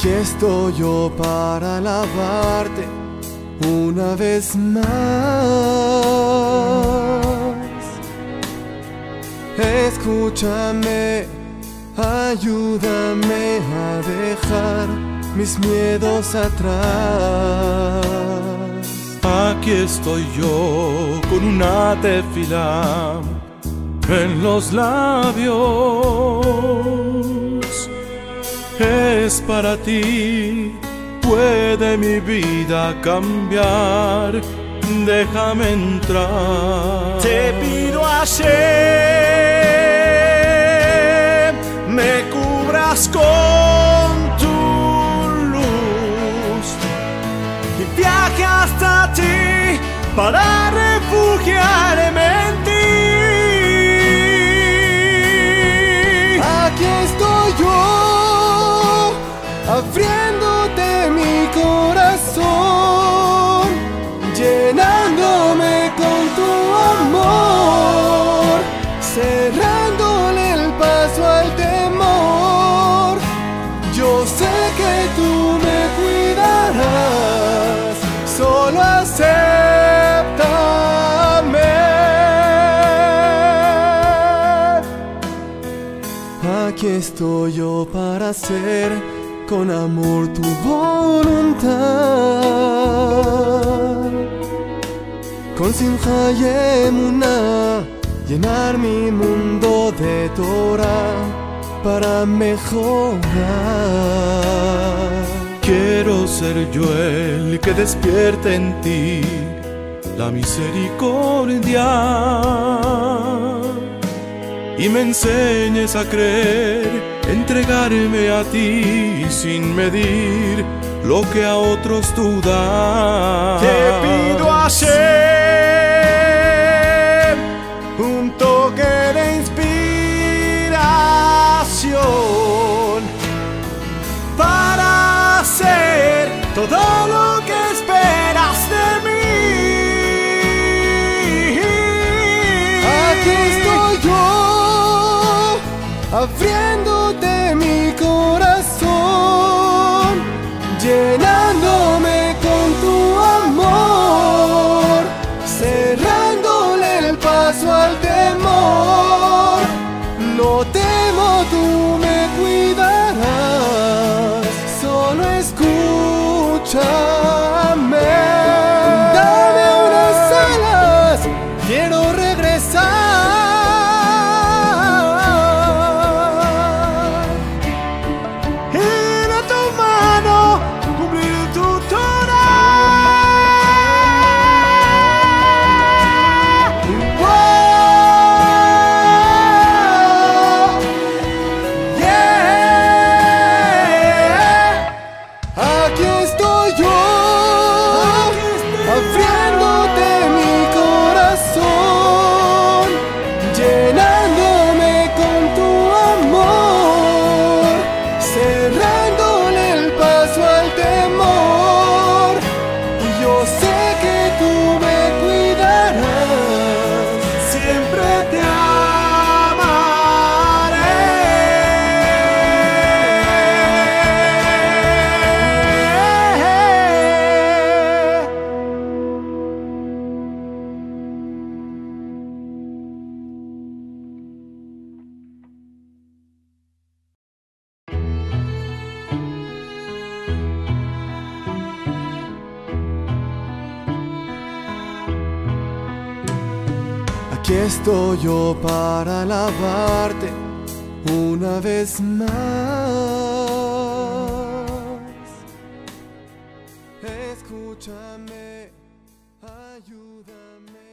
Aquí estoy yo para alabarte una vez más. Escúchame, ayúdame a dejar mis miedos atrás. Aquí estoy yo con una tefila en los labios. Es para ti, puede mi vida cambiar. Déjame entrar. Te pido ayer, me cubras con tu luz y viaje hasta ti para refugiarme Aquí estoy yo para hacer con amor tu voluntad. Con simja y llenar mi mundo de Torah para mejorar. Quiero ser yo el que despierte en ti la misericordia y me enseñes a creer, entregarme a ti sin medir lo que a otros tú das. Te pido ayer un toque de inspiración para hacer todo abriéndote estoy yo para alabarte una vez más. Escúchame, ayúdame.